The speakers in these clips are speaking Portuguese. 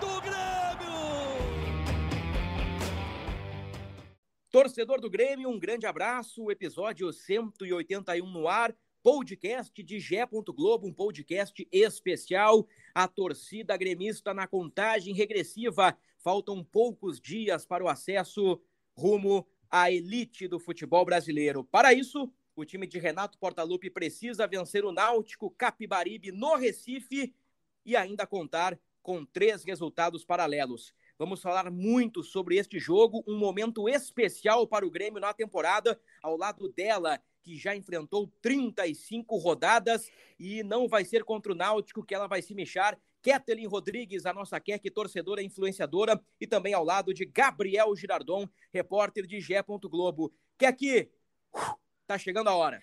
do Grêmio! Torcedor do Grêmio, um grande abraço. Episódio 181 no ar. Podcast de Gé. Globo, um podcast especial. A torcida gremista na contagem regressiva. Faltam poucos dias para o acesso rumo à elite do futebol brasileiro. Para isso, o time de Renato Portaluppi precisa vencer o Náutico Capibaribe no Recife e ainda contar com três resultados paralelos. Vamos falar muito sobre este jogo, um momento especial para o Grêmio na temporada, ao lado dela, que já enfrentou 35 rodadas e não vai ser contra o Náutico que ela vai se mexer. Kathleen Rodrigues, a nossa Keck, torcedora influenciadora, e também ao lado de Gabriel Girardon, repórter de Gé. Globo. Keck, tá chegando a hora.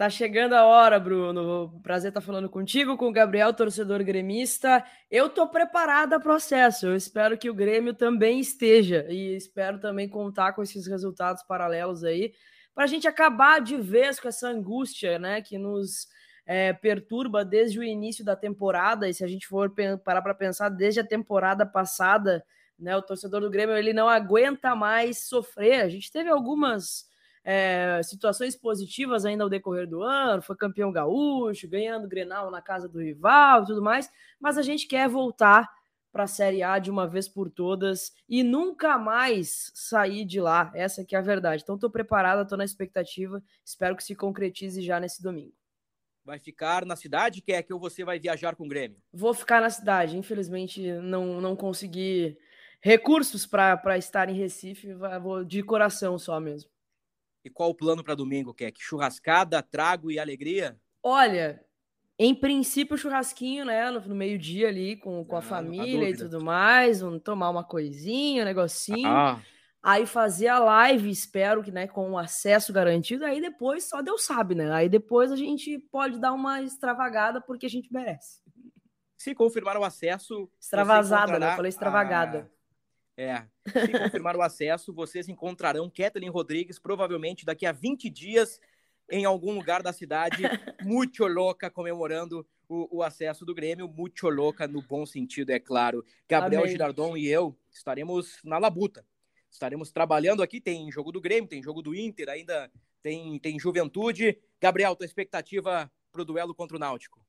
Tá chegando a hora, Bruno. Prazer estar falando contigo, com o Gabriel, torcedor gremista. Eu tô preparada para o processo. Eu espero que o Grêmio também esteja e espero também contar com esses resultados paralelos aí para a gente acabar de vez com essa angústia, né, que nos é, perturba desde o início da temporada. E se a gente for parar para pensar, desde a temporada passada, né, o torcedor do Grêmio ele não aguenta mais sofrer. A gente teve algumas é, situações positivas ainda ao decorrer do ano, foi campeão gaúcho, ganhando Grenal na casa do rival e tudo mais, mas a gente quer voltar para a Série A de uma vez por todas e nunca mais sair de lá. Essa que é a verdade. Então estou preparada, estou na expectativa, espero que se concretize já nesse domingo. Vai ficar na cidade, que ou você vai viajar com o Grêmio? Vou ficar na cidade, infelizmente não, não consegui recursos para estar em Recife, vou de coração só mesmo. E qual o plano para domingo, que Churrascada, trago e alegria? Olha, em princípio, churrasquinho, né? No, meio-dia ali com, com a ah, família e tudo mais. Vamos tomar uma coisinha, um negocinho. Ah. Aí fazer a live, espero que, né, com o acesso garantido. Aí depois só Deus sabe, né? Aí depois a gente pode dar uma extravagada porque a gente merece. Se confirmar o acesso. Extravasada, né? Eu falei extravagada. É. Se confirmar o acesso, vocês encontrarão Kathleen Rodrigues provavelmente daqui a 20 dias em algum lugar da cidade, muito louca, comemorando o, o, acesso do Grêmio, muito louca no bom sentido, é claro. Gabriel Amém. Girardon e eu estaremos na labuta. Estaremos trabalhando aqui, tem jogo do Grêmio, tem jogo do Inter, ainda tem, tem Juventude. Gabriel, tua expectativa para o duelo contra o Náutico?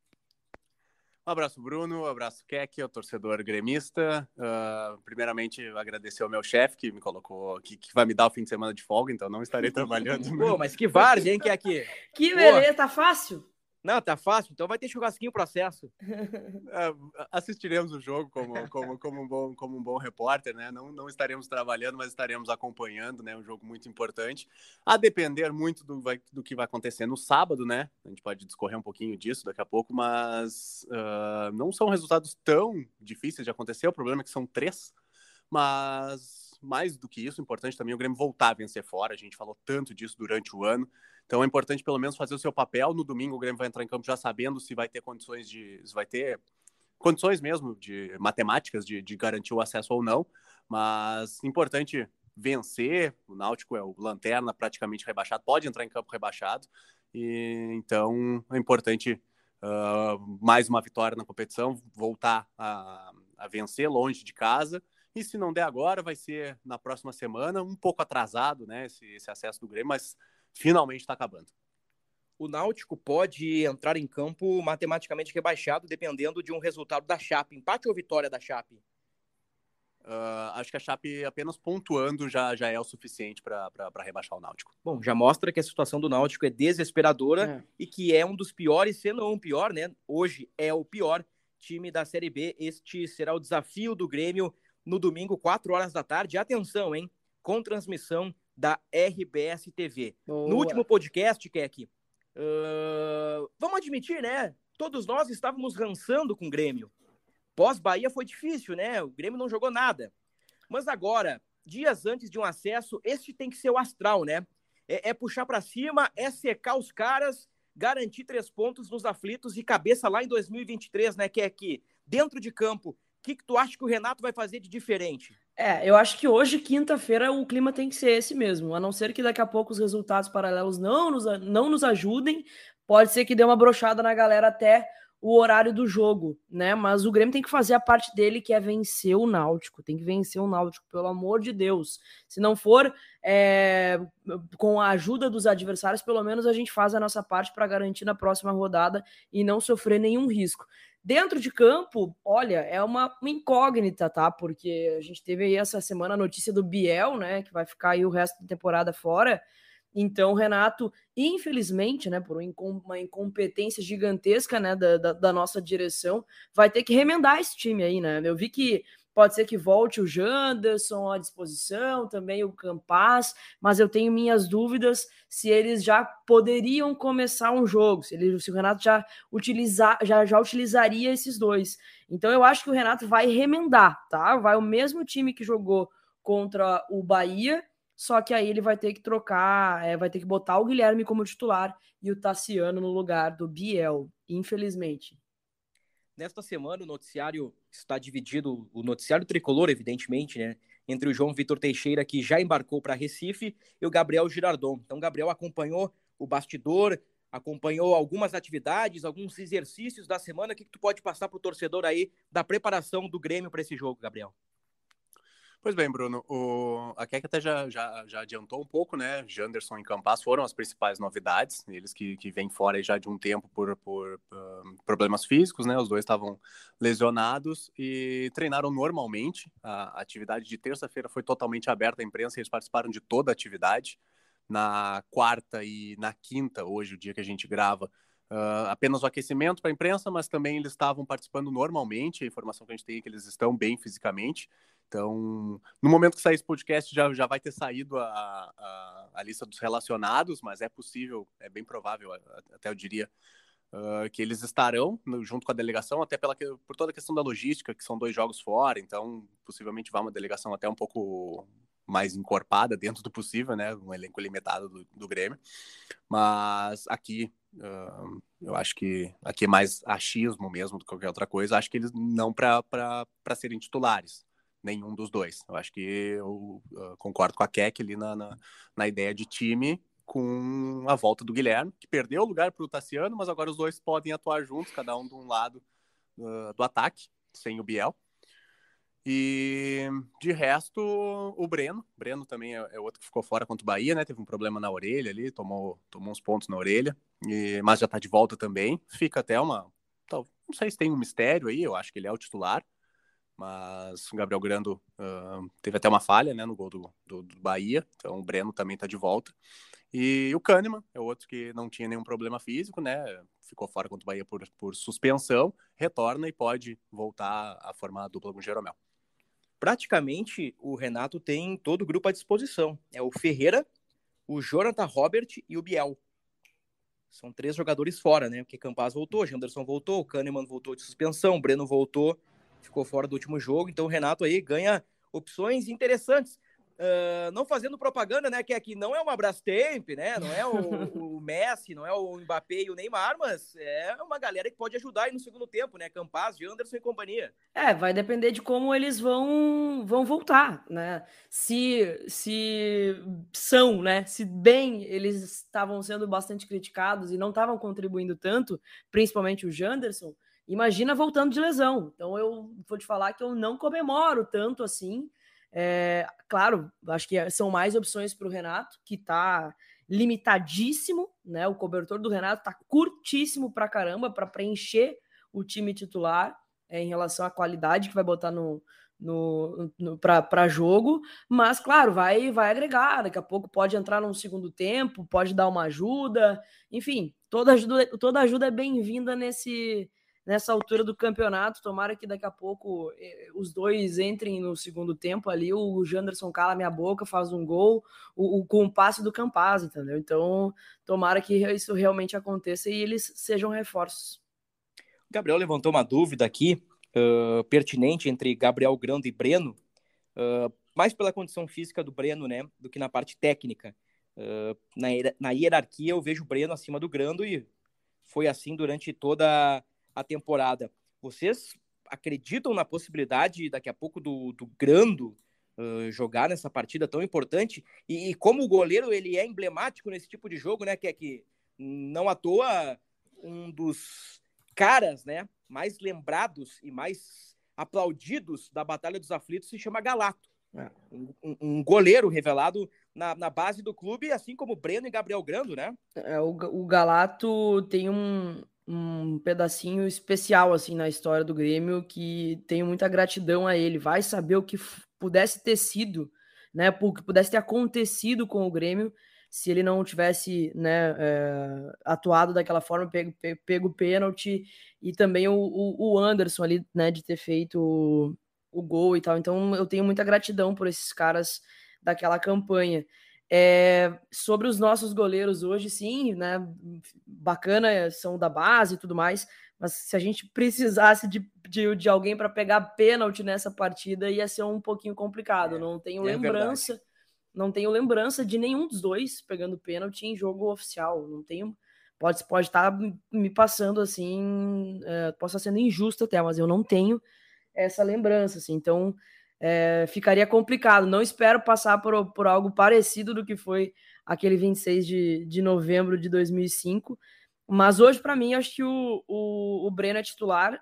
Um abraço, Bruno. Um abraço, Keck, o torcedor gremista. Uh, primeiramente, agradecer ao meu chefe que me colocou, que, que, vai me dar o fim de semana de folga, então não estarei trabalhando. Pô, mas que várzea, hein, Keck? Que beleza, tá fácil? Não, tá fácil, então vai ter churrasquinho processo. É, assistiremos o jogo como, como, como, um bom, como um bom repórter, né? Não, não estaremos trabalhando, mas estaremos acompanhando, né? Um jogo muito importante. A depender muito do, vai, do que vai acontecer no sábado, né? A gente pode discorrer um pouquinho disso daqui a pouco, mas uh, não são resultados tão difíceis de acontecer. O problema é que são três, mas mais do que isso, importante também o Grêmio voltar a vencer fora. A gente falou tanto disso durante o ano. Então é importante pelo menos fazer o seu papel. No domingo o Grêmio vai entrar em campo já sabendo se vai ter condições de. vai ter condições mesmo de matemáticas de, de garantir o acesso ou não. Mas importante vencer. O Náutico é o lanterna praticamente rebaixado, pode entrar em campo rebaixado. E então é importante uh, mais uma vitória na competição, voltar a, a vencer longe de casa. E se não der agora, vai ser na próxima semana, um pouco atrasado, né? Esse, esse acesso do Grêmio, mas finalmente está acabando. O Náutico pode entrar em campo matematicamente rebaixado, dependendo de um resultado da Chape. Empate ou vitória da Chape? Uh, acho que a Chape apenas pontuando já, já é o suficiente para rebaixar o Náutico. Bom, já mostra que a situação do Náutico é desesperadora é. e que é um dos piores, se não o pior, né? Hoje é o pior time da Série B. Este será o desafio do Grêmio no domingo, 4 horas da tarde. Atenção, hein? Com transmissão da RBS TV. Boa. No último podcast, Keck, uh, vamos admitir, né? Todos nós estávamos rançando com o Grêmio. pós-Bahia foi difícil, né? O Grêmio não jogou nada. Mas agora, dias antes de um acesso, este tem que ser o astral, né? É, é puxar para cima, é secar os caras, garantir três pontos nos aflitos e cabeça lá em 2023, né? Que é que, dentro de campo, o que, que tu acha que o Renato vai fazer de diferente? É, eu acho que hoje, quinta-feira, o clima tem que ser esse mesmo. A não ser que daqui a pouco os resultados paralelos não nos, não nos ajudem, pode ser que dê uma brochada na galera até o horário do jogo, né? Mas o Grêmio tem que fazer a parte dele, que é vencer o Náutico. Tem que vencer o Náutico, pelo amor de Deus. Se não for é, com a ajuda dos adversários, pelo menos a gente faz a nossa parte para garantir na próxima rodada e não sofrer nenhum risco. Dentro de campo, olha, é uma, uma incógnita, tá? Porque a gente teve aí essa semana a notícia do Biel, né? Que vai ficar aí o resto da temporada fora. Então, Renato, infelizmente, né, por uma incompetência gigantesca né, da, da, da, nossa direção, vai ter que remendar esse time aí, né? Eu vi que pode ser que volte o Janderson à disposição, também o Campas, mas eu tenho minhas dúvidas se eles já poderiam começar um jogo, se, ele, se o Renato já, utilizar, já, já utilizaria esses dois. Então, eu acho que o Renato vai remendar, tá? Vai o mesmo time que jogou contra o Bahia só que aí ele vai ter que trocar, é, vai ter que botar o Guilherme como titular e o Tassiano no lugar do Biel, infelizmente. Nesta semana o noticiário está dividido, o noticiário tricolor, evidentemente, né? Entre o João Vitor Teixeira, que já embarcou para Recife, e o Gabriel Girardon. Então, Gabriel acompanhou o bastidor, acompanhou algumas atividades, alguns exercícios da semana. O que, que tu pode passar para o torcedor aí da preparação do Grêmio para esse jogo, Gabriel? Pois bem, Bruno, o... a Keck até já, já, já adiantou um pouco, né? Janderson e Campas foram as principais novidades, eles que, que vêm fora já de um tempo por, por uh, problemas físicos, né? Os dois estavam lesionados e treinaram normalmente. A atividade de terça-feira foi totalmente aberta à imprensa, eles participaram de toda a atividade. Na quarta e na quinta, hoje, o dia que a gente grava, Uh, apenas o aquecimento para a imprensa, mas também eles estavam participando normalmente. A informação que a gente tem é que eles estão bem fisicamente. Então, no momento que sair esse podcast, já, já vai ter saído a, a, a lista dos relacionados, mas é possível, é bem provável, até eu diria, uh, que eles estarão no, junto com a delegação, até pela, por toda a questão da logística, que são dois jogos fora, então possivelmente vá uma delegação até um pouco mais encorpada dentro do possível, né? Um elenco limitado do, do Grêmio. Mas aqui, uh, eu acho que aqui é mais achismo mesmo do que qualquer outra coisa. Acho que eles não para serem titulares nenhum dos dois. Eu acho que eu uh, concordo com a Keck ali na, na, na, ideia de time com a volta do Guilherme, que perdeu o lugar para o Tassiano, mas agora os dois podem atuar juntos, cada um de um lado uh, do ataque, sem o Biel. E de resto, o Breno. Breno também é, é, outro que ficou fora contra o Bahia, né? Teve um problema na orelha ali, tomou, tomou uns pontos na orelha, e, mas já tá de volta também. Fica até uma. Não sei se tem um mistério aí, eu acho que ele é o titular mas o Gabriel Grando uh, teve até uma falha né, no gol do, do, do, Bahia, então o Breno também está de volta. E o Kahneman é outro que não tinha nenhum problema físico, né? Ficou fora contra o Bahia por, por suspensão, retorna e pode voltar a formar a dupla com o Jeromel. Praticamente o Renato tem todo o grupo à disposição. É o Ferreira, o Jonathan Robert e o Biel. São três jogadores fora, né? Porque Campaz voltou, Janderson voltou, o Kahneman voltou de suspensão, o Breno voltou ficou fora do último jogo, então o Renato aí ganha opções interessantes. Uh, não fazendo propaganda, né? Que aqui não é uma Brastemp, né? Não é o, o, Messi, não é o Mbappé e o Neymar, mas é uma galera que pode ajudar aí no segundo tempo, né? Campaz, Anderson e companhia. É, vai depender de como eles vão vão voltar, né? Se se são, né? Se bem eles estavam sendo bastante criticados e não estavam contribuindo tanto, principalmente o Janderson, Imagina voltando de lesão. Então eu vou te falar que eu não comemoro tanto assim. É, claro, acho que são mais opções para o Renato, que está limitadíssimo, né? O cobertor do Renato está curtíssimo para caramba para preencher o time titular é, em relação à qualidade que vai botar no, no, no para jogo, mas claro, vai vai agregar, daqui a pouco pode entrar num segundo tempo, pode dar uma ajuda, enfim, toda ajuda, toda ajuda é bem-vinda nesse nessa altura do campeonato. Tomara que daqui a pouco eh, os dois entrem no segundo tempo ali. O Janderson cala minha boca, faz um gol o, o, com o passe do Campaz, entendeu? Então, tomara que isso realmente aconteça e eles sejam reforços. O Gabriel levantou uma dúvida aqui. uh, pertinente entre Gabriel Grando e Breno, uh, mais pela condição física do Breno, né, do que na parte técnica. Uh, na, na hierarquia, eu vejo o Breno acima do Grando e foi assim durante toda a temporada. Vocês acreditam na possibilidade daqui a pouco do, do Grando uh, jogar nessa partida tão importante? E, e, como o goleiro ele é emblemático nesse tipo de jogo, né? Que é que não à toa um dos caras, né, mais lembrados e mais aplaudidos da Batalha dos Aflitos se chama Galato. É. Um, um, goleiro revelado na, na, base do clube, assim como Breno e Gabriel Grando, né? É, o, o Galato tem um, um pedacinho especial assim na história do Grêmio que tenho muita gratidão a ele. Vai saber o que pudesse ter sido, né? O que pudesse ter acontecido com o Grêmio se ele não tivesse né, é, atuado daquela forma, pego, pego o pênalti, e também o, o, Anderson ali, né, de ter feito o, o gol e tal. Então eu tenho muita gratidão por esses caras daquela campanha. É, sobre os nossos goleiros hoje, sim, né? Bacana, são da base e tudo mais, mas se a gente precisasse de, de, de alguém para pegar pênalti nessa partida, ia ser um pouquinho complicado. É, Não tenho é lembrança. Verdade não tenho lembrança de nenhum dos dois pegando pênalti em jogo oficial. Não tenho. Pode, pode estar me passando assim, é, posso estar sendo injusto até, mas eu não tenho essa lembrança. Assim, então é, ficaria complicado. Não espero passar por, por algo parecido do que foi aquele 26 de, de novembro de 2005. Mas hoje, para mim, acho que o, o, o Breno é titular,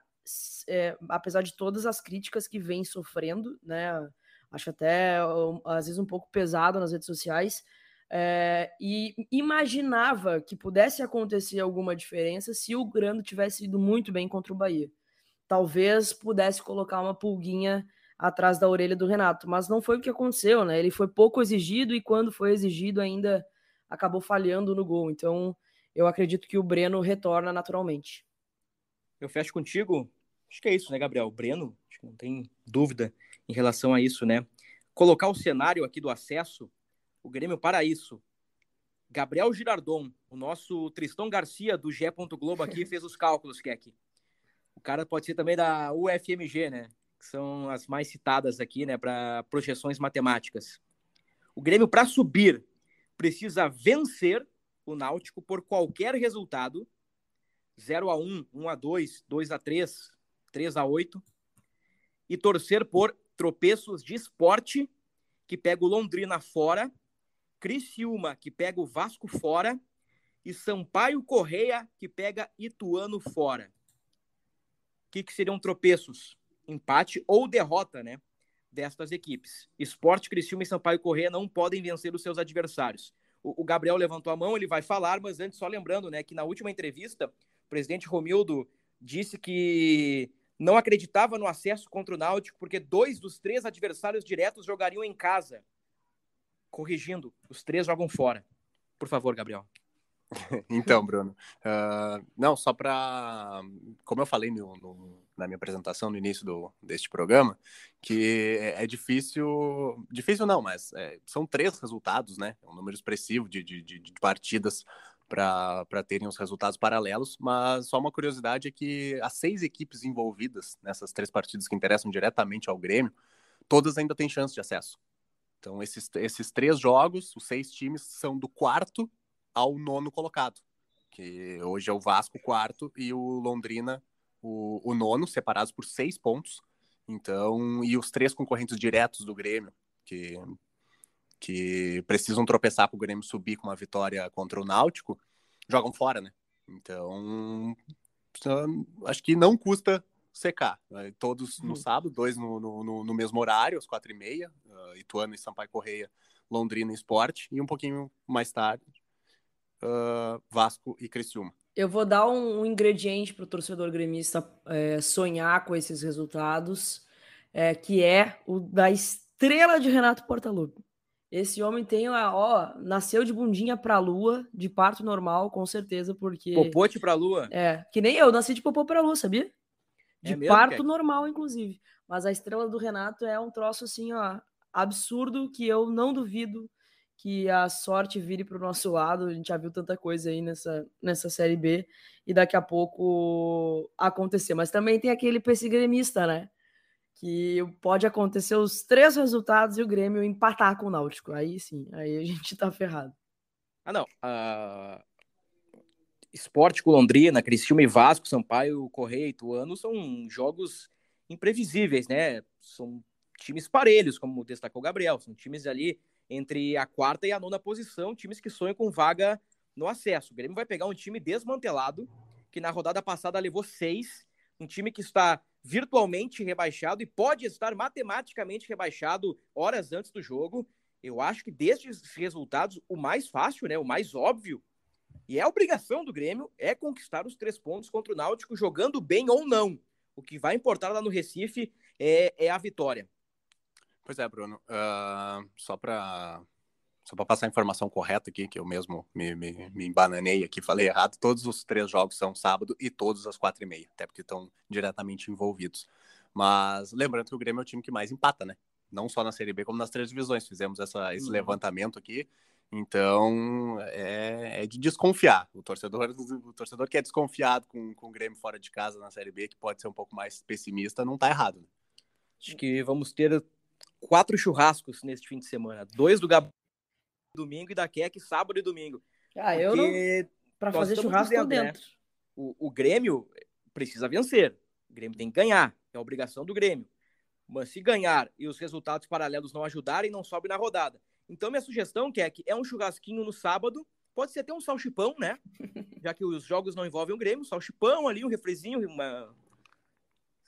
é, apesar de todas as críticas que vem sofrendo, né? acho até às vezes um pouco pesado nas redes sociais. É, e imaginava que pudesse acontecer alguma diferença se o Grando tivesse ido muito bem contra o Bahia. Talvez pudesse colocar uma pulguinha atrás da orelha do Renato, mas não foi o que aconteceu, né? Ele foi pouco exigido e quando foi exigido ainda acabou falhando no gol. Então, eu acredito que o Breno retorna naturalmente. Eu fecho contigo. Acho que é isso, né, Gabriel? O Breno, acho que não tem dúvida em relação a isso, né? Colocar o cenário aqui do acesso, o Grêmio para isso. Gabriel Girardon, o nosso Tristão Garcia do G. Globo aqui fez os cálculos, Keck. O cara pode ser também da UFMG, né? Que são as mais citadas aqui, né, para projeções matemáticas. O Grêmio para subir precisa vencer o Náutico por qualquer resultado. 0 a 1, 1 a 2, 2 a 3, 3 a 8 e torcer por tropeços de esporte, que pega o Londrina fora, Criciúma, que pega o Vasco fora, e Sampaio Correia, que pega Ituano fora. O que, que seriam tropeços? Empate ou derrota, né? Destas equipes. Esporte, Criciúma e Sampaio Correia não podem vencer os seus adversários. O, o Gabriel levantou a mão, ele vai falar, mas antes só lembrando, né, que na última entrevista, o presidente Romildo disse que não acreditava no acesso contra o Náutico porque dois dos três adversários diretos jogariam em casa. Corrigindo, os três jogam fora. Por favor, Gabriel. então, Bruno, uh, não, só para, como eu falei no, no, na minha apresentação no início do, deste programa, que é, é difícil, difícil não, mas é, são três resultados, né? É um número expressivo de, de, de partidas para terem os resultados paralelos, mas só uma curiosidade é que as seis equipes envolvidas nessas três partidas que interessam diretamente ao Grêmio, todas ainda têm chance de acesso. Então, esses, esses três jogos, os seis times, são do quarto ao nono colocado, que hoje é o Vasco, quarto, e o Londrina, o, o nono, separados por seis pontos. Então, e os três concorrentes diretos do Grêmio, que que precisam tropeçar para o Grêmio subir com uma vitória contra o Náutico, jogam fora, né? Então, acho que não custa secar. Né? Todos no uhum. sábado, dois no, no, no, mesmo horário, às quatro e meia, uh, Ituano e Sampaio Correia, Londrina e Esporte, e um pouquinho mais tarde, uh, Vasco e Criciúma. Eu vou dar um, um ingrediente para o torcedor gremista é, sonhar com esses resultados, é, que é o da estrela de Renato Portaluppi. Esse homem tem, a, ó, nasceu de bundinha pra lua, de parto normal, com certeza, porque. Popote pra lua? É, que nem eu, nasci de popô pra lua, sabia? De é mesmo, parto normal, inclusive. Mas a estrela do Renato é um troço assim, ó, absurdo, que eu não duvido que a sorte vire para o nosso lado. A gente já viu tanta coisa aí nessa, nessa Série B e daqui a pouco acontecer. Mas também tem aquele gremista, né? Que pode acontecer os três resultados e o Grêmio empatar com o Náutico. Aí sim, aí a gente tá ferrado. Ah, não. Uh, Esporte com Londrina, Criciúma e Vasco, Sampaio, Correia e Ituano são jogos imprevisíveis, né? São times parelhos, como destacou o Gabriel. São times ali entre a quarta e a nona posição, times que sonham com vaga no acesso. O Grêmio vai pegar um time desmantelado, que na rodada passada levou seis, um time que está virtualmente rebaixado e pode estar matematicamente rebaixado horas antes do jogo. Eu acho que destes resultados, o mais fácil, né, o mais óbvio, e é a obrigação do Grêmio é conquistar os três pontos contra o Náutico, jogando bem ou não. O que vai importar lá no Recife é, é a vitória. Pois é, Bruno. Uh, só para só para passar a informação correta aqui, que eu mesmo me, me, me embananei aqui, falei errado, todos os três jogos são sábado e todos às quatro e meia, até porque estão diretamente envolvidos. Mas lembrando que o Grêmio é o time que mais empata, né? Não só na Série B, como nas três divisões. Fizemos essa, esse uhum. levantamento aqui então, é, é, de desconfiar. O torcedor, o torcedor que é desconfiado com, com o Grêmio fora de casa na Série B, que pode ser um pouco mais pessimista, não está errado. Né? Acho que vamos ter quatro churrascos neste fim de semana. Dois do Gabriel domingo e da Keck sábado e domingo. Ah, eu não... Para fazer churrasco dizendo, né? dentro. Né? O, o Grêmio precisa vencer. O Grêmio tem que ganhar. É a obrigação do Grêmio. Mas se ganhar e os resultados paralelos não ajudarem, não sobe na rodada. Então, minha sugestão, que é, um churrasquinho no sábado, pode ser até um salchipão, né? Já que os jogos não envolvem o Grêmio, salchipão ali, um refrizinho, uma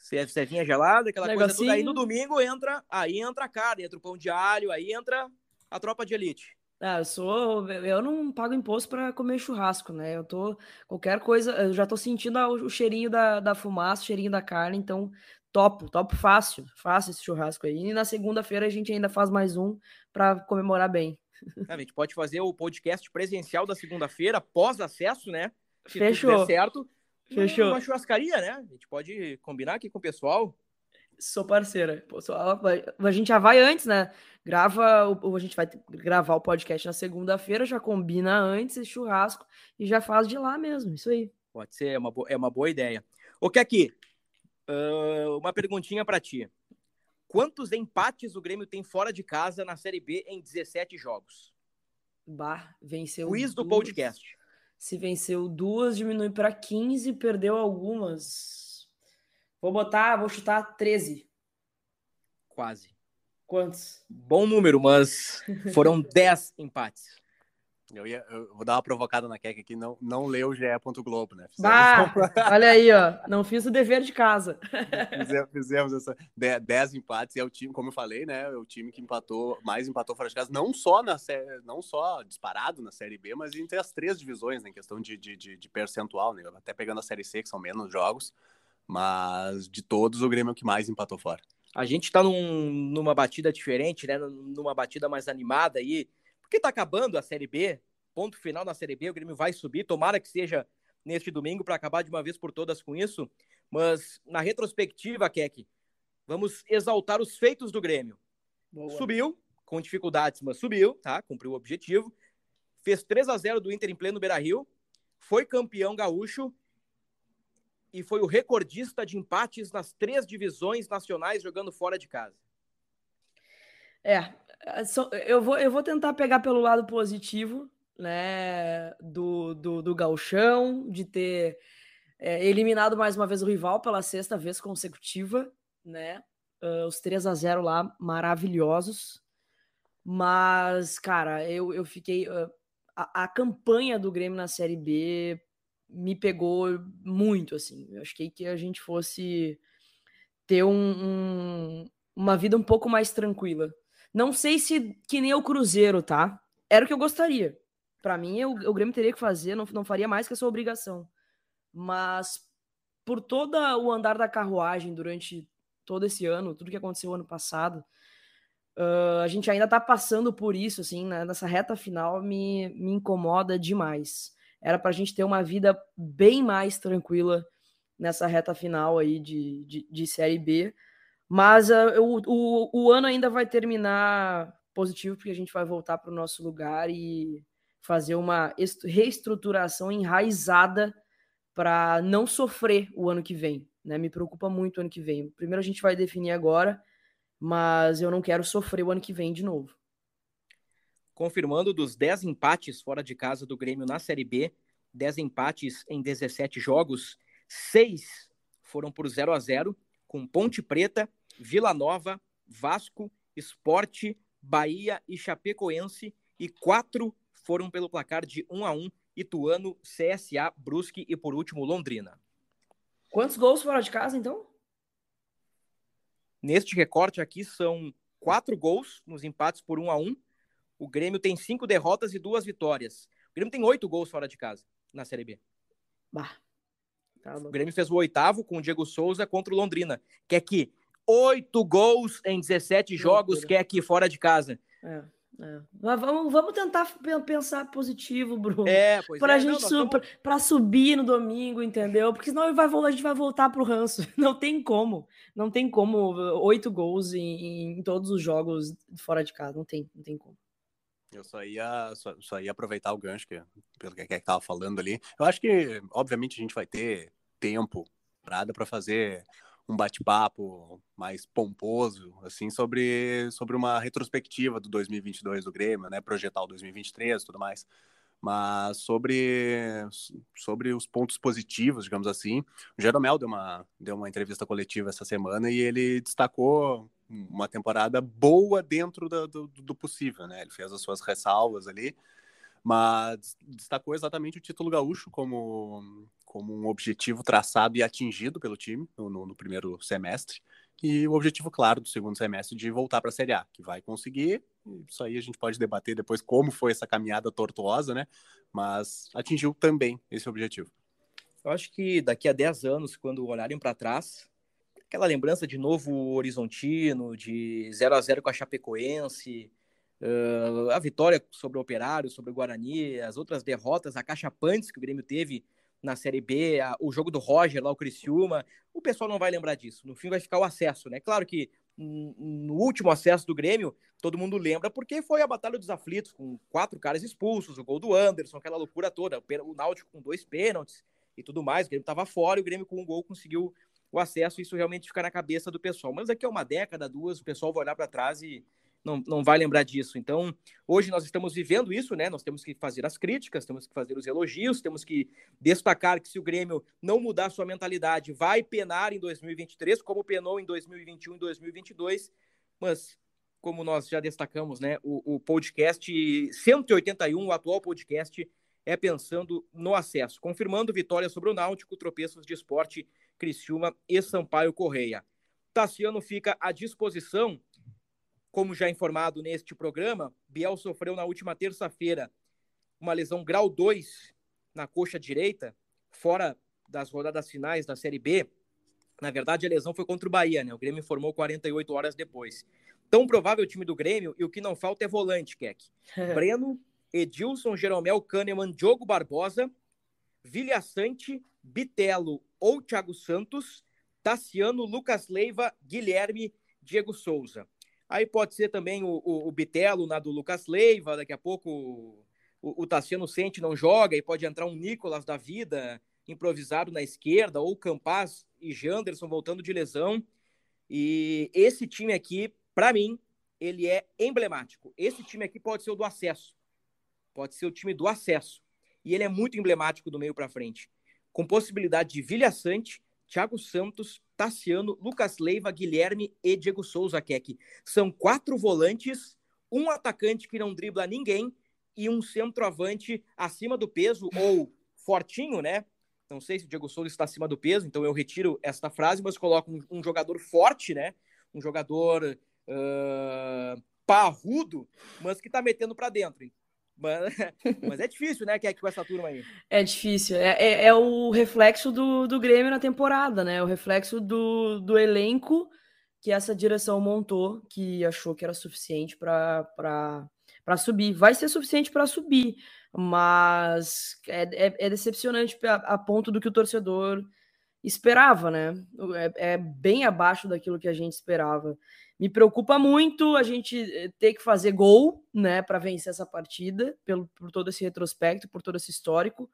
cerveja gelada, aquela Negocinho. coisa toda. Aí no domingo entra, aí entra a carne, entra o pão de alho, aí entra a tropa de elite. Ah, eu sou. Eu não pago imposto para comer churrasco, né? Eu tô. Qualquer coisa. Eu já tô sentindo o cheirinho da, da fumaça, o cheirinho da carne, então topo, topo fácil, fácil esse churrasco aí. E na segunda-feira a gente ainda faz mais um para comemorar bem. É, a gente pode fazer o podcast presencial da segunda-feira, pós-acesso, né? Se Fechou. tudo der certo. Fechou. Uma churrascaria, né? A gente pode combinar aqui com o pessoal. Sou parceira. A gente já vai antes, né? Grava, a gente vai gravar o podcast na segunda-feira, já combina antes esse churrasco e já faz de lá mesmo. Isso aí. Pode ser, é uma, é uma boa ideia. O que aqui? Uh, uma perguntinha para ti. Quantos empates o Grêmio tem fora de casa na Série B em 17 jogos? Bah, venceu. Quiz do podcast. Se venceu duas, diminui para 15, perdeu algumas. Vou botar, vou chutar 13. Quase. Quantos? Bom número, mas foram 10 empates. Eu, ia, eu vou dar uma provocada na Kek aqui, não, não leu o GE. Globo, né? Bah, olha aí, ó. Não fiz o dever de casa. Fizemos, fizemos essa 10 empates e é o time, como eu falei, né? É o time que empatou, mais empatou fora de casa, não só na série, não só disparado na Série B, mas entre as três divisões, né? Em questão de, de, de, de percentual, né? Até pegando a Série C, que são menos jogos. Mas de todos, o Grêmio é o que mais empatou fora. A gente tá num, numa batida diferente, né? Numa batida mais animada aí. Porque tá acabando a Série B, ponto final na Série B, o Grêmio vai subir, tomara que seja neste domingo para acabar de uma vez por todas com isso. Mas na retrospectiva, Keck, vamos exaltar os feitos do Grêmio. Boa. Subiu, com dificuldades, mas subiu, tá? Cumpriu o objetivo. Fez 3 a 0 do Inter em pleno Beira-Rio, foi campeão gaúcho e foi o recordista de empates nas três divisões nacionais jogando fora de casa. É, eu vou, eu vou tentar pegar pelo lado positivo, né, do, do, do Galchão, de ter é, eliminado mais uma vez o rival pela sexta vez consecutiva, né, uh, os 3 a 0 lá, maravilhosos, mas, cara, eu, eu fiquei, uh, a, a campanha do Grêmio na Série B me pegou muito, assim, eu achei que a gente fosse ter um, um, uma vida um pouco mais tranquila, não sei se que nem o Cruzeiro, tá? Era o que eu gostaria. Para mim, o, o Grêmio teria que fazer, não, não faria mais que a sua obrigação. Mas por todo o andar da carruagem durante todo esse ano, tudo que aconteceu ano passado, uh, a gente ainda tá passando por isso, assim, né? nessa reta final me, me incomoda demais. Era pra gente ter uma vida bem mais tranquila nessa reta final aí de, de, de Série B, mas uh, o, o, o ano ainda vai terminar positivo, porque a gente vai voltar para o nosso lugar e fazer uma reestruturação enraizada para não sofrer o ano que vem. Né? Me preocupa muito o ano que vem. Primeiro a gente vai definir agora, mas eu não quero sofrer o ano que vem de novo. Confirmando dos 10 empates fora de casa do Grêmio na Série B, 10 empates em 17 jogos, 6 foram por 0 a 0 com Ponte Preta, Vila Nova, Vasco, Esporte, Bahia e Chapecoense, e quatro foram pelo placar de 1 a 1 Ituano, CSA, Brusque e por último Londrina. Quantos gols fora de casa, então? Neste recorte aqui são quatro gols nos empates por 1 a 1 O Grêmio tem cinco derrotas e duas vitórias. O Grêmio tem oito gols fora de casa na Série B. Bah. Tá o Grêmio fez o oitavo com o Diego Souza contra o Londrina. Quer que oito gols em 17 jogos, quer que fora de casa. É. É. Mas vamos, vamos tentar pensar positivo, Bruno. É, para é, gente su estamos... para subir no domingo, entendeu? Porque senão vai, a gente vai voltar pro ranço. Não tem como. Não tem como oito gols em, em, todos os jogos fora de casa. Não tem, não tem como. Eu só ia, só, só ia aproveitar o gancho que, pelo que estava falando ali. Eu acho que, obviamente, a gente vai ter tempo para fazer um bate-papo mais pomposo, assim, sobre, sobre uma retrospectiva do 2022 do Grêmio, né, projetar o 2023 e tudo mais. Mas sobre, sobre os pontos positivos, digamos assim, o Jeromel deu uma, deu uma entrevista coletiva essa semana e ele destacou uma temporada boa dentro do, do, do possível, né? Ele fez as suas ressalvas ali, mas destacou exatamente o título gaúcho como, como um objetivo traçado e atingido pelo time no, no, no primeiro semestre, e o objetivo, claro, do segundo semestre de voltar para a Série A, que vai conseguir. Isso aí a gente pode debater depois como foi essa caminhada tortuosa, né? Mas atingiu também esse objetivo. Eu acho que daqui a 10 anos, quando olharem para trás, aquela lembrança de novo horizontino, de 0 a 0 com a Chapecoense, uh, a vitória sobre o Operário, sobre o Guarani, as outras derrotas, a caixa pantes que o Grêmio teve na Série B, a, o jogo do Roger lá, o Criciúma, o pessoal não vai lembrar disso. No fim vai ficar o acesso, né? Claro que no último acesso do Grêmio, todo mundo lembra porque foi a Batalha dos Aflitos, com quatro caras expulsos, o gol do Anderson, aquela loucura toda, o Náutico com dois pênaltis e tudo mais, o Grêmio estava fora e o Grêmio com um gol conseguiu o acesso, isso realmente fica na cabeça do pessoal. Mas aqui é uma década, duas, o pessoal vai olhar para trás e não, não vai lembrar disso. Então, hoje nós estamos vivendo isso, né? Nós temos que fazer as críticas, temos que fazer os elogios, temos que destacar que se o Grêmio não mudar sua mentalidade, vai penar em 2023, como penou em 2021 e 2022. Mas, como nós já destacamos, né? O, o podcast 181, o atual podcast, é pensando no acesso, confirmando vitória sobre o Náutico, tropeços de esporte, Criciúma e Sampaio Correia. Tassiano fica à disposição como já informado neste programa, Biel sofreu na última terça-feira uma lesão grau 2 na coxa direita, fora das rodadas finais da Série B. Na verdade, a lesão foi contra o Bahia, né? O Grêmio informou 48 horas depois. Tão provável o time do Grêmio, e o que não falta é volante, Keck. Breno, Edilson, Jeromel, Kahneman, Diogo Barbosa, Vilha Sante, Bitelo ou Thiago Santos, Tassiano, Lucas Leiva, Guilherme, Diego Souza. Aí pode ser também o, o, o Bitelo na do Lucas Leiva, daqui a pouco o, o Tassiano Sente não joga e pode entrar um Nicolas da vida improvisado na esquerda, ou Campaz e Janderson voltando de lesão. E esse time aqui, para mim, ele é emblemático. Esse time aqui pode ser o do acesso. Pode ser o time do acesso. E ele é muito emblemático do meio para frente. Com possibilidade de Vilha Sante, Thiago Santos, Tassiano, Lucas Leiva, Guilherme e Diego Souza Keck. São quatro volantes, um atacante que não dribla ninguém e um centroavante acima do peso ou fortinho, né? Não sei se o Diego Souza está acima do peso, então eu retiro esta frase, mas coloco um, um jogador forte, né? Um jogador uh, parrudo, mas que está metendo para dentro. Mas, mas é difícil, né, que é com essa turma aí. É difícil. É, é, é, o reflexo do, do Grêmio na temporada, né? O reflexo do, do elenco que essa direção montou, que achou que era suficiente para subir. Vai ser suficiente para subir, mas é, é, é decepcionante a, a, ponto do que o torcedor esperava, né? É, é, bem abaixo daquilo que a gente esperava. Me preocupa muito a gente eh, ter que fazer gol, né, para vencer essa partida, pelo, por todo esse retrospecto, por todo esse histórico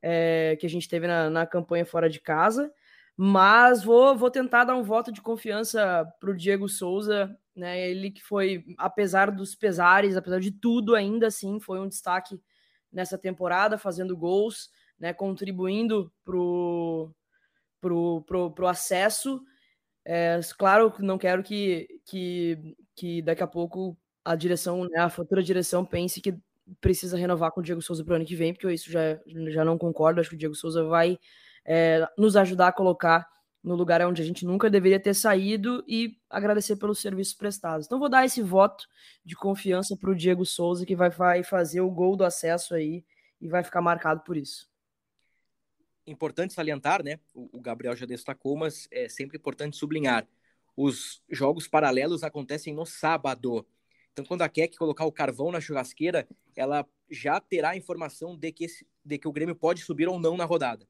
é, que a gente teve na, na campanha fora de casa. Mas vou, vou tentar dar um voto de confiança para o Diego Souza, né? Ele que foi, apesar dos pesares, apesar de tudo, ainda assim foi um destaque nessa temporada, fazendo gols, né? Contribuindo pro pro, pro, pro acesso. É, claro não quero que, que, que daqui a pouco a direção, né, a futura direção pense que precisa renovar com o Diego Souza para o ano que vem, porque eu isso já, já não concordo. Acho que o Diego Souza vai é, nos ajudar a colocar no lugar onde a gente nunca deveria ter saído e agradecer pelos serviços prestados. Então vou dar esse voto de confiança para o Diego Souza, que vai, vai fazer o gol do acesso aí e vai ficar marcado por isso importante salientar, né? O, Gabriel já destacou, mas é sempre importante sublinhar. Os jogos paralelos acontecem no sábado. Então, quando a Keck colocar o carvão na churrasqueira, ela já terá a informação de que, esse, de que o Grêmio pode subir ou não na rodada.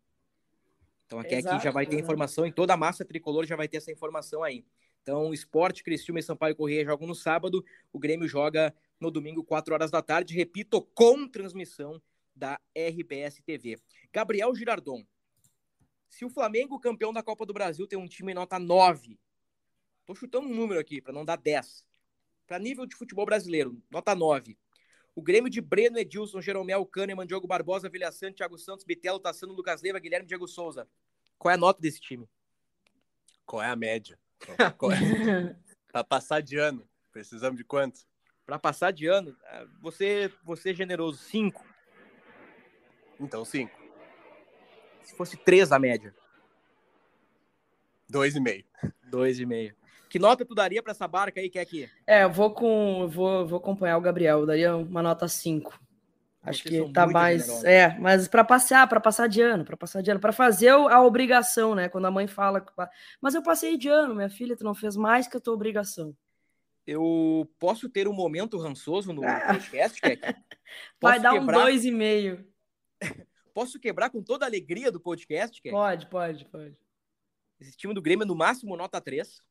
Então, a Keck já vai ter informação, em toda a massa tricolor já vai ter essa informação aí. Então, Esporte, Cristiúma e Sampaio Corrêa jogam no sábado, o Grêmio joga no domingo, 4 horas da tarde, repito, com transmissão da RBS TV. Gabriel Girardon. Se o Flamengo, campeão da Copa do Brasil, tem um time nota 9, tô chutando um número aqui para não dar 10. Para nível de futebol brasileiro, nota 9. O Grêmio de Breno, Edilson, Jeromel, Kahneman, Diogo Barbosa, Vilha Sante, Thiago Santos, Bitelo, Tassano, Lucas Leiva, Guilherme Diego Souza. Qual é a nota desse time? Qual é a média? Qual é? para passar de ano, precisamos de quanto? Para passar de ano, ah, você, você é generoso, 5. Então, cinco. Se fosse três a média. Dois e meio. Dois e meio. Que nota tu daria para essa barca aí, que é aqui? É, eu vou com, vou, vou acompanhar o Gabriel. Eu daria uma nota 5. Acho que tá mais, generosos. é, mas para passear, para passar de ano, para passar de ano, para fazer a obrigação, né? Quando a mãe fala, mas eu passei de ano, minha filha, tu não fez mais que a tua obrigação. Eu posso ter um momento rançoso no ah. podcast, Keck? Vai dar quebrar... um dois e meio. Posso quebrar com toda a alegria do podcast? Keck? Pode, pode, pode. Esse time do Grêmio é no máximo nota 3.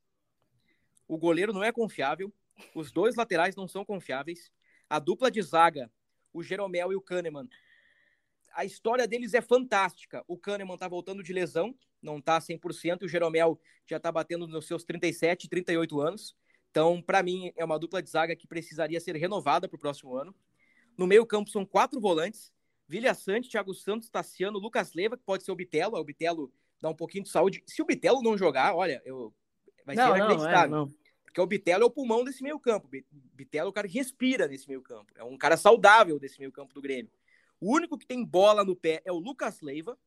O goleiro não é confiável. Os dois laterais não são confiáveis. A dupla de zaga, o Jeromel e o Kahneman. A história deles é fantástica. O Kahneman tá voltando de lesão, não tá 100%. O Jeromel já tá batendo nos seus 37, 38 anos. Então, para mim, é uma dupla de zaga que precisaria ser renovada para o próximo ano. No meio-campo são quatro volantes: Vilha Sante, Thiago Santos, Tassiano, Lucas Leva, que pode ser o Bitelo. O Bitelo dá um pouquinho de saúde. Se o Bitelo não jogar, olha, eu... vai não, ser inacreditável. Não, é, não. Porque o Bitelo é o pulmão desse meio campo. Bitelo é o cara que respira nesse meio campo. É um cara saudável desse meio campo do Grêmio. O único que tem bola no pé é o Lucas Leiva.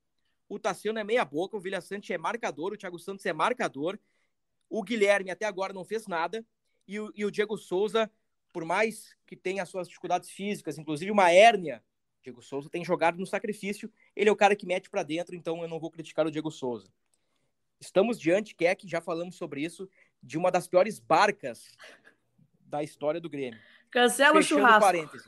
O Tassiano é meia boca. O Vilha Sante é marcador. O Thiago Santos é marcador. O Guilherme até agora não fez nada. E o, e o Diego Souza, por mais que tenha suas dificuldades físicas, inclusive uma hérnia Diego Souza tem jogado no sacrifício. Ele é o cara que mete para dentro, então eu não vou criticar o Diego Souza. Estamos diante, Keck, já falamos sobre isso, de uma das piores barcas da história do Grêmio. Cancela Fechando o churrasco. Parênteses.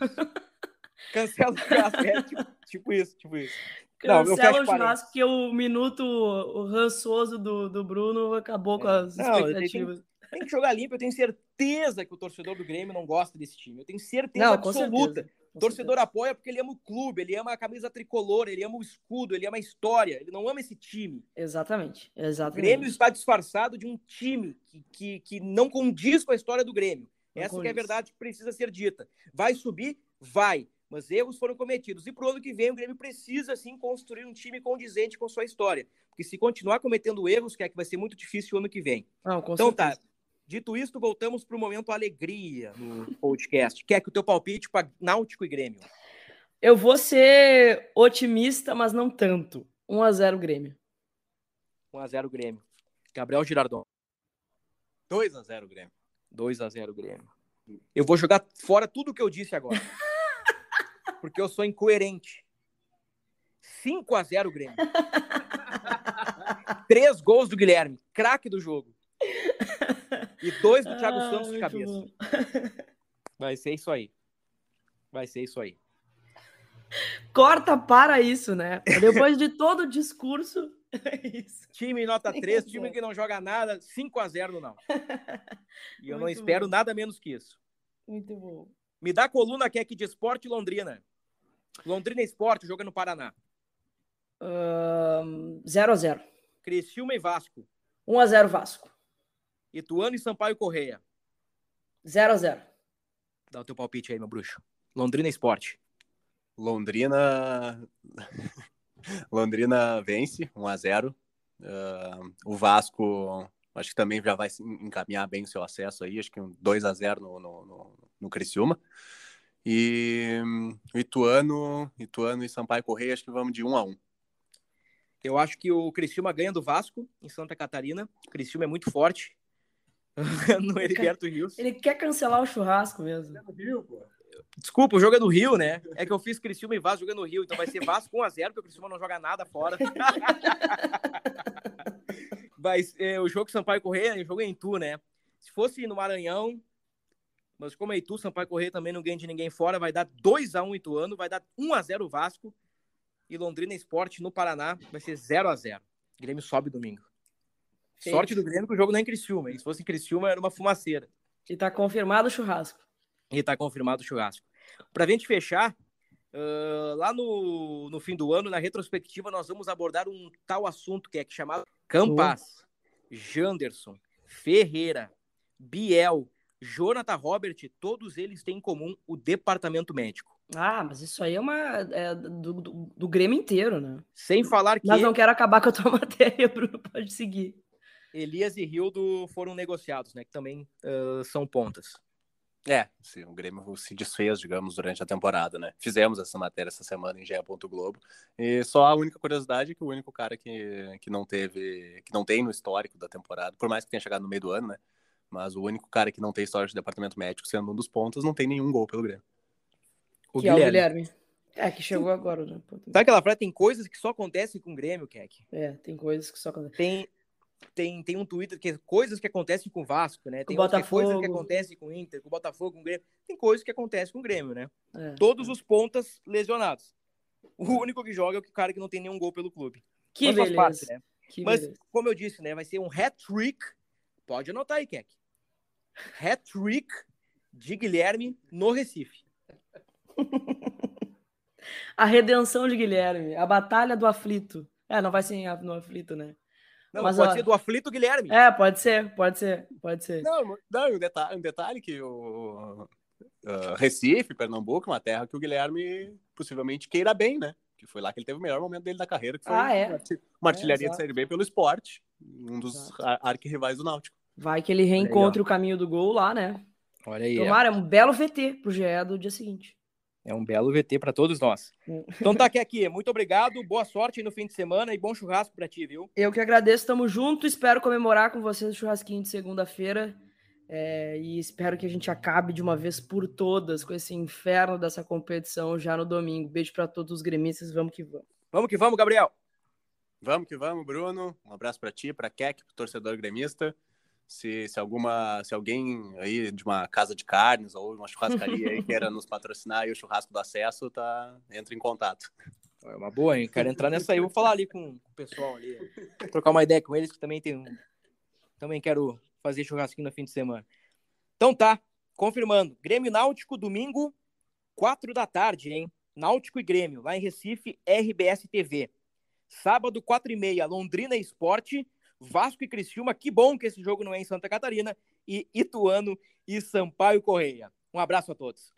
Cancela o churrasco. É, tipo, tipo, isso, tipo isso. Cancela não, o churrasco, porque o minuto o rançoso do, do Bruno acabou é. com as não, expectativas. Tem, que jogar limpo. Eu tenho certeza que o torcedor do Grêmio não gosta desse time. Eu tenho certeza não, absoluta. Certeza. O torcedor apoia porque ele ama o clube, ele ama a camisa tricolor, ele ama o escudo, ele ama a história, ele não ama esse time. Exatamente, exatamente. O Grêmio está disfarçado de um time que, que, que não condiz com a história do Grêmio. Não Essa é a verdade que precisa ser dita. Vai subir? Vai. Mas erros foram cometidos. E para o ano que vem, o Grêmio precisa, sim, construir um time condizente com sua história. Porque se continuar cometendo erros, que é que vai ser muito difícil o ano que vem. Não, então tá, certeza. tá. Dito isto, voltamos para o momento alegria no podcast. Quer que o teu palpite para Náutico e Grêmio? Eu vou ser otimista, mas não tanto. 1 a 0 Grêmio. 1 a 0 Grêmio. Gabriel Girardon. 2 a 0 Grêmio. 2 a 0 Grêmio. Eu vou jogar fora tudo o que eu disse agora. porque eu sou incoerente. 5 a 0 Grêmio. Três gols do Guilherme, craque do jogo. E dois do Thiago ah, Santos de cabeça. Bom. Vai ser isso aí. Vai ser isso aí. Corta para isso, né? Depois de todo o discurso, Isso. Time nota 3, time que não joga nada, 5x0 no Náutico. E eu não espero bom. nada menos que isso. Muito bom. Me dá a coluna que é aqui de esporte Londrina. Londrina Esporte, joga no Paraná. 0x0. Criciúma e Vasco. 1x0 Vasco. Ituano e Sampaio Correia. 0x0. Dá o teu palpite aí, meu bruxo. Londrina Esporte. Londrina. Londrina vence 1 a 0 Uh, o Vasco acho que também já vai encaminhar bem o seu acesso aí, acho que um 2 a 0 no, no, no, no Criciúma. E hum, o Ituano, Ituano e Sampaio Correia, acho que vamos de 1 a 1 Eu acho que o Criciúma ganha do Vasco em Santa Catarina. O Criciúma é muito forte. no Heriberto Rios. Ele quer cancelar o churrasco mesmo. Desculpa, o jogo é no Rio, né? É que eu fiz Criciúma e Vasco jogando no Rio, então vai ser Vasco 1x0, porque o Criciúma não joga nada fora. vai, é, o jogo Sampaio Correia, o jogo é em Tu, né? Se fosse no Maranhão, mas como é Itu, Sampaio Correia também não ganha de ninguém fora, vai dar 2x1 Ituano, vai dar 1x0 Vasco e Londrina Esporte no Paraná vai ser 0x0. Grêmio sobe domingo. Sorte do Grêmio que o jogo não é em Criciúma? Se fosse em Criciúma era uma fumaceira. E tá confirmado o churrasco. E tá confirmado o churrasco. Pra gente fechar, uh, lá no, no fim do ano, na retrospectiva, nós vamos abordar um tal assunto que é que chamado Campas, Janderson, Ferreira, Biel, Jonathan Robert, todos eles têm em comum o departamento médico. Ah, mas isso aí é uma. É do, do, do Grêmio inteiro, né? Sem falar que Mas não quero acabar com a tua matéria, Bruno. Pode seguir. Elias e Rildo foram negociados, né? Que também uh, são pontas. É, sim, o Grêmio se desfez, digamos, durante a temporada, né? Fizemos essa matéria essa semana em GE. Globo. E só a única curiosidade é que o único cara que, que não teve, que não tem no histórico da temporada, por mais que tenha chegado no meio do ano, né? Mas o único cara que não tem história de departamento médico sendo um dos pontos não tem nenhum gol pelo Grêmio. O que é o Guilherme. É, que chegou agora, né? Sabe aquela frase? Tem coisas que só acontecem com o Grêmio, Keck. É, tem coisas que só acontecem. Tem, tem, tem um Twitter que é coisas que acontecem com o Vasco, né? Tem o coisas que acontecem com o Inter, com o Botafogo, com o Grêmio. Tem coisas que acontecem com o Grêmio, né? É. Todos os pontas lesionados. O único que joga é o cara que não tem nenhum gol pelo clube. Que Mas beleza. parte, né? que Mas, beleza. como eu disse, né? Vai ser um hat-trick. Pode anotar aí, Keck. Hat-trick de Guilherme no Recife. A redenção de Guilherme. A batalha do aflito. É, não vai ser no aflito, né? Não, Mas, pode ó, ser do aflito Guilherme. É, pode ser, pode ser, pode ser. Não, não um, detalhe, um detalhe que o uh, Recife, Pernambuco, é uma terra que o Guilherme possivelmente queira bem, né? Que foi lá que ele teve o melhor momento dele da carreira, que foi Ah, é? uma arti- uma artilharia de exato. Série B pelo esporte, um dos arquirrivais do Náutico. Vai que ele reencontre o caminho do gol lá, né? Olha aí. Tomara, é um belo VT pro GE do dia seguinte. É um belo VT para todos nós. Hum. Então tá aqui, aqui. Muito obrigado, boa sorte no fim de semana e bom churrasco para ti, viu? Eu que agradeço, tamo junto. Espero comemorar com vocês o churrasquinho de segunda-feira. É, e espero que a gente acabe de uma vez por todas com esse inferno dessa competição já no domingo. Beijo para todos os gremistas, vamos que vamos. Vamos que vamos, Gabriel. Vamos que vamos, Bruno. Um abraço para ti, para Keck, pro torcedor gremista. Se, se alguma, se alguém aí de uma casa de carnes ou uma churrascaria aí queira nos patrocinar e o churrasco do acesso, tá, entra em contato. É uma boa, hein? Quero entrar nessa aí. Eu vou falar ali com o pessoal ali. Trocar uma ideia com eles, que também tem um. Também quero fazer churrasquinho no fim de semana. Então tá, confirmando. Grêmio Náutico, domingo, 4 da tarde, hein? Náutico e Grêmio, lá em Recife, RBS TV. Sábado, 4 e meia, Londrina Esporte, Vasco e Criciúma. Que bom que esse jogo não é em Santa Catarina. E Ituano e Sampaio Correia. Um abraço a todos.